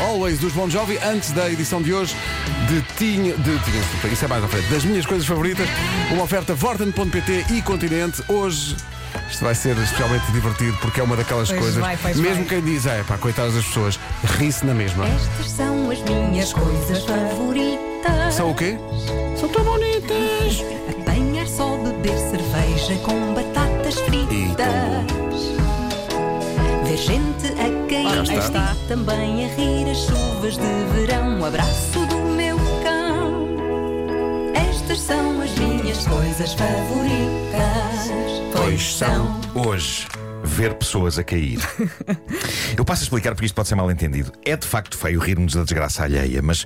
Always dos Bon Jovi, antes da edição de hoje de Tinha. De Tinha, isso é mais à frente. Das minhas coisas favoritas, uma oferta Vorten.pt e Continente. Hoje. Isto vai ser especialmente divertido porque é uma daquelas Pois coisas. vai, pois mesmo vai. quem diz, é pá, coitadas das pessoas, ri-se na mesma. Estas são as minhas coisas favoritas. São o quê? São tão bonitas! Apanhar só beber cerveja com batatas fritas. Gente a cair está. e também a rir as chuvas de verão. Abraço do meu cão. Estas são as minhas coisas favoritas. Pois são. Hoje, ver pessoas a cair. Eu passo a explicar porque isto pode ser mal entendido. É de facto feio rirmos da desgraça alheia, mas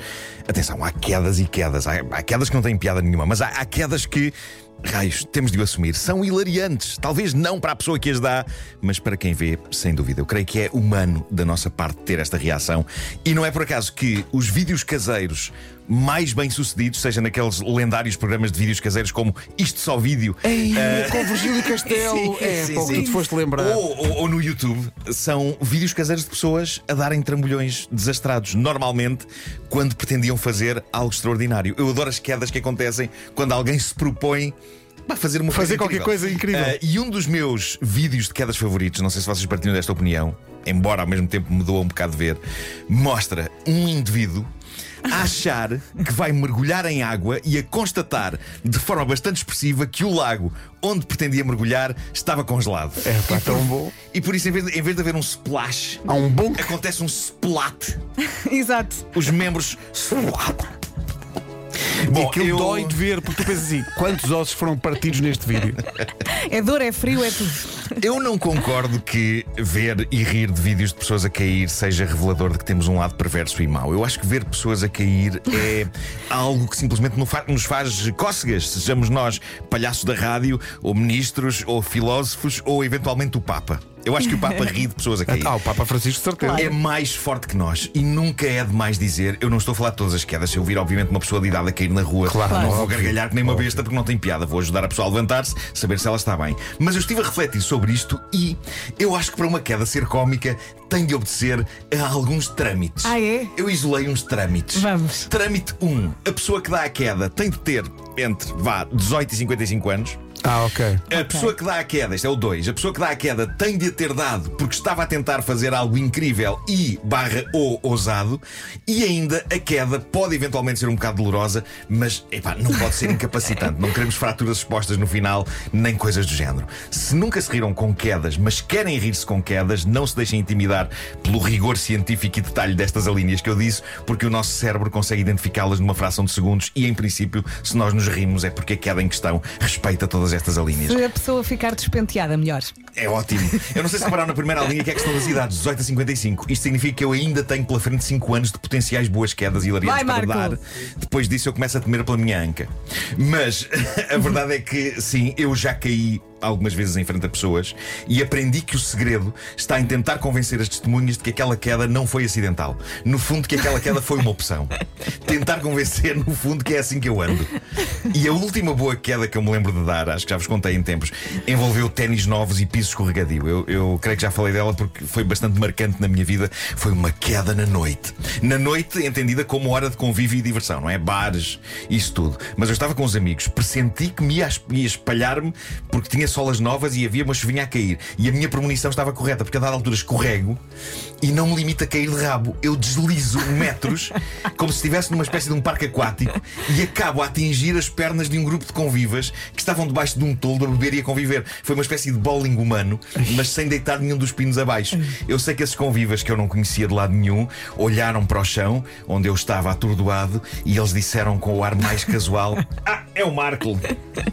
atenção, há quedas e quedas. Há, há quedas que não têm piada nenhuma, mas há, há quedas que. Raios, temos de o assumir. São hilariantes. Talvez não para a pessoa que as dá, mas para quem vê, sem dúvida. Eu creio que é humano da nossa parte ter esta reação. E não é por acaso que os vídeos caseiros mais bem-sucedidos, seja naqueles lendários programas de vídeos caseiros como Isto Só Vídeo, Ei, com Virgílio Castelo! Sim, é, sim, sim. tu te foste lembrar. Ou, ou- ou no YouTube são vídeos caseiros de pessoas a darem trambolhões desastrados, normalmente quando pretendiam fazer algo extraordinário. Eu adoro as quedas que acontecem quando alguém se propõe. Pá, Fazer, uma Fazer qualquer incrível. coisa incrível. Ah, e um dos meus vídeos de quedas favoritos, não sei se vocês partilham desta opinião, embora ao mesmo tempo me doa um bocado de ver, mostra um indivíduo a achar que vai mergulhar em água e a constatar de forma bastante expressiva que o lago onde pretendia mergulhar estava congelado. É pá, tão bom. E por isso, em vez de, em vez de haver um splash, Há um bom. acontece um splat. Exato. Os membros splat. E aquilo dói de ver, porque tu pensas assim: quantos ossos foram partidos neste vídeo? É dor, é frio, é tudo. Eu não concordo que ver e rir de vídeos de pessoas a cair seja revelador de que temos um lado perverso e mau. Eu acho que ver pessoas a cair é algo que simplesmente nos faz cócegas, sejamos nós palhaços da rádio, ou ministros, ou filósofos, ou eventualmente o Papa. Eu acho que o Papa ri de pessoas a cair. Ah, o Papa Francisco, de certeza. É mais forte que nós e nunca é demais dizer. Eu não estou a falar de todas as quedas. Se eu vir, obviamente, uma pessoa de idade a cair na rua, Claro, não vou gargalhar que nem uma besta porque não tem piada. Vou ajudar a pessoa a levantar-se, saber se ela está bem. Mas eu estive a refletir sobre isto e eu acho que para uma queda ser cómica tem de obedecer a alguns trâmites. Ah, é? Eu isolei uns trâmites. Vamos. Trâmite 1. A pessoa que dá a queda tem de ter entre, vá, 18 e 55 anos. Ah, ok. A pessoa que dá a queda, este é o 2, a pessoa que dá a queda tem de a ter dado porque estava a tentar fazer algo incrível e barra ou ousado, e ainda a queda pode eventualmente ser um bocado dolorosa, mas epá, não pode ser incapacitante. Não queremos fraturas expostas no final, nem coisas do género. Se nunca se riram com quedas, mas querem rir-se com quedas, não se deixem intimidar pelo rigor científico e detalhe destas alíneas que eu disse, porque o nosso cérebro consegue identificá-las numa fração de segundos e, em princípio, se nós nos rimos é porque a queda em questão respeita todas estas alíneas. Se a pessoa ficar despenteada, melhor. É ótimo. Eu não sei se repararam na primeira linha que é a questão das idades, 18 a 55. Isto significa que eu ainda tenho pela frente 5 anos de potenciais boas quedas hilariantes Vai, para Marco. dar. Depois disso eu começo a temer pela minha anca. Mas a verdade é que sim, eu já caí algumas vezes em frente a pessoas e aprendi que o segredo está em tentar convencer as testemunhas de que aquela queda não foi acidental. No fundo, que aquela queda foi uma opção. Tentar convencer, no fundo, que é assim que eu ando. E a última boa queda que eu me lembro de dar, acho que já vos contei em tempos, envolveu ténis novos e piso escorregadio. Eu, eu creio que já falei dela porque foi bastante marcante na minha vida. Foi uma queda na noite. Na noite, entendida como hora de convívio e diversão, não é? Bares, isso tudo. Mas eu estava com os amigos, pressenti que me ia es- ia espalhar-me porque tinha solas novas e havia uma chuvinha a cair. E a minha premonição estava correta, porque a dada altura escorrego e não me limita a cair de rabo. Eu deslizo metros, como se estivesse numa espécie de um parque aquático, e acabo a atingir as pernas de um grupo de convivas que estavam debaixo de um toldo a beber e a conviver. Foi uma espécie de bowling humano, mas sem deitar nenhum dos pinos abaixo. Eu sei que esses convivas que eu não conhecia de lado nenhum olharam para o chão, onde eu estava atordoado, e eles disseram com o ar mais casual: Ah, é o Marco!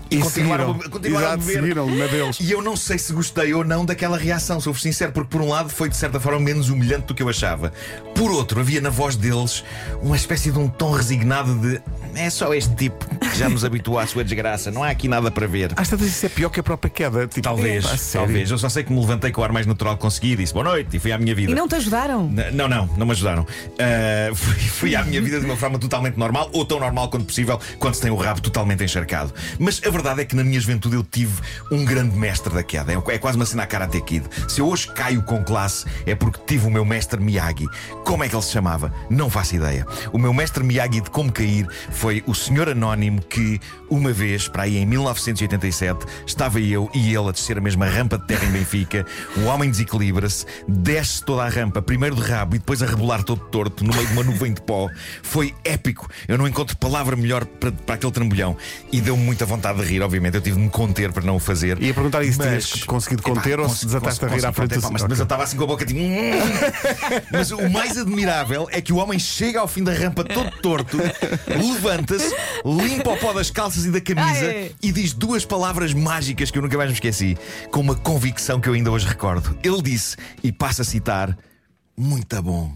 E continuaram continuaram a beber. seguiram na deles. E eu não sei se gostei ou não daquela reação, sou sincero, porque por um lado foi de certa forma menos humilhante do que eu achava. Por outro, havia na voz deles uma espécie de um tom resignado de é só este tipo que já nos habituou à sua desgraça. Não há aqui nada para ver. Às tantas isso é pior que a própria queda. Tipo, Talvez, pá, sério. talvez. Eu só sei que me levantei com o ar mais natural que consegui e disse boa noite e fui à minha vida. E não te ajudaram? N- Não, não, não me ajudaram. Ah, fui, fui à minha vida de uma forma totalmente normal, ou tão normal quanto possível, quando se tem o rabo totalmente encharcado. Mas a verdade é que na minha juventude eu tive um grande mestre da queda. É, é quase uma cena a Karate Kid. Se eu hoje caio com classe, é porque tive o meu mestre Miyagi. Como é que ele se chamava? Não faço ideia. O meu mestre Miyagi de como cair foi o senhor anónimo que, uma vez, para aí em 1987, estava eu e ele a descer a mesma rampa de terra em Benfica. O homem desequilibra-se, desce toda a rampa, primeiro de rabo e depois a rebolar todo torto no meio de uma nuvem de pó. Foi épico. Eu não encontro palavra melhor para, para aquele trambolhão. E deu-me muita vontade de rir, obviamente. Eu tive de me conter para não o fazer. Ia perguntar isso, Mas- tinhas conseguido Epá, conter ou cons- se desataste a rir à frente epá, mas, Ok. mas eu estava assim com a boca tipo. mas o mais admirável é que o homem chega ao fim da rampa todo torto, levanta-se, limpa o pó das calças e da camisa Ai. e diz duas palavras mágicas que eu nunca mais me esqueci, com uma convicção que eu ainda hoje recordo. Ele disse, e passa a citar: Muito bom.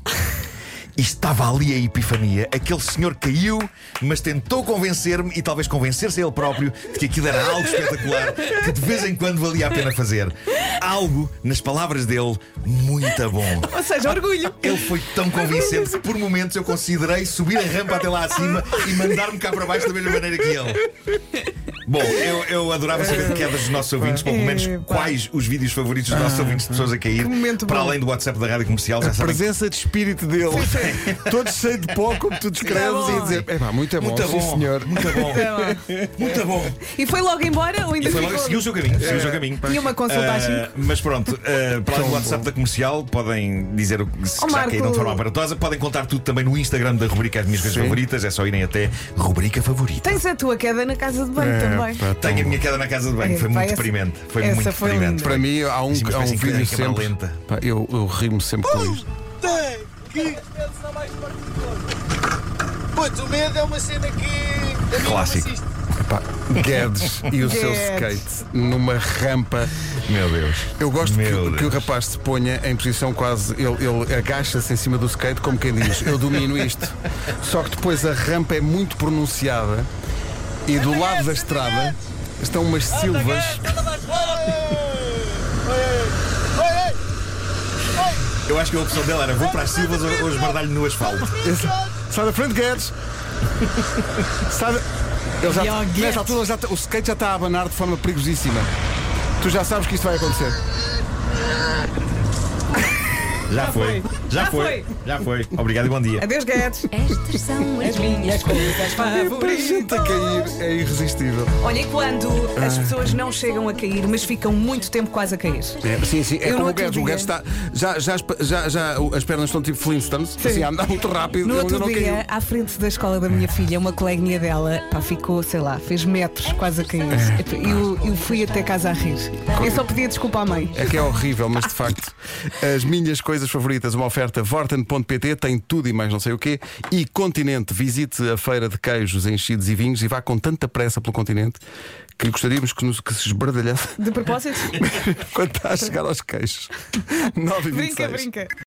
E estava ali a epifania. Aquele senhor caiu, mas tentou convencer-me e talvez convencer-se a ele próprio de que aquilo era algo espetacular, que de vez em quando valia a pena fazer. Algo, nas palavras dele, muito bom. Ou seja, orgulho. Ele foi tão convincente que por momentos eu considerei subir a rampa até lá acima e mandar-me cá para baixo da mesma maneira que ele. Bom, eu, eu adorava saber de quedas dos nossos ouvintes, ou pelo menos quais os vídeos favoritos dos nossos ouvintes de pessoas a cair. Momento Para bom. além do WhatsApp da rádio comercial, já sabem. presença de espírito dele, todo cheio de pó, como tu descreves, Muito e dizer: é pá, muito é bom, Muito sim, bom, senhor. muito bom, muito bom. E foi logo embora ou ainda E foi logo, ficou? seguiu o seu caminho, seguiu o seu caminho. Tinha uma consulta às Ah, cinco. Mas pronto, ah, para além do WhatsApp bom. da comercial, podem dizer o que se Oh, já Marco. caíram de forma aparatosa. Podem contar tudo também no Instagram da rubrica As Minhas Coisas. Favoritas. É só irem até rubrica favorita. Tens a tua queda na casa de banho É, pá, tão Tenho a minha queda na casa de banho, É, foi muito essa- deprimente. Foi muito foi deprimente. linda. Para mim, há um, Assim, há um de vídeo câmara sempre. lenta. Pá, eu eu rimo sempre com isto. Putz, o medo é uma cena que. Clássico. me assiste. Pá, Guedes e o seu skate numa rampa. Meu Deus. Eu gosto que, Meu o- que o Deus. rapaz se ponha em posição quase. Ele, ele agacha-se em cima do skate, como quem diz: Eu domino isto. Só que depois a rampa é muito pronunciada e do lado da estrada estão umas silvas. Eu acho que a opção dela era vou para as silvas ou, ou esbardalho no asfalto. Esse- Sai da frente, Guedes! Sai da... Ele já, E ao Guedes. nesta altura ele já tá- o skate já está a abanar de forma perigosíssima. Tu já sabes que isto vai acontecer. Já foi. Já Já foi. foi. Já foi. Obrigado e bom dia. Adeus, Guedes. Estas são as minhas coisas Para a gente a cair é irresistível. Olha, e quando as pessoas não chegam a cair, mas ficam muito tempo quase a cair? É, sim, sim, é Eu como o Guedes. O Guedes está. Já, já, as- já, já as pernas estão tipo Flintstones, assim, a andar muito rápido. No outro dia, caiu. à frente da escola da minha filha, uma coleguinha dela pá, ficou, sei lá, fez metros quase a cair. E eu, eu fui até casa a rir. Eu só pedia desculpa à mãe. É que é horrível, mas de facto, as minhas coisas favoritas, uma oferta Vorten.pt, tem tudo e mais não sei o quê. E Continente, visite a feira de queijos, enchidos e vinhos e vá com tanta pressa pelo continente que gostaríamos que, nos, que se esbardalhasse De propósito? quando está a chegar aos queijos. 9 e 26. brinca, brinca.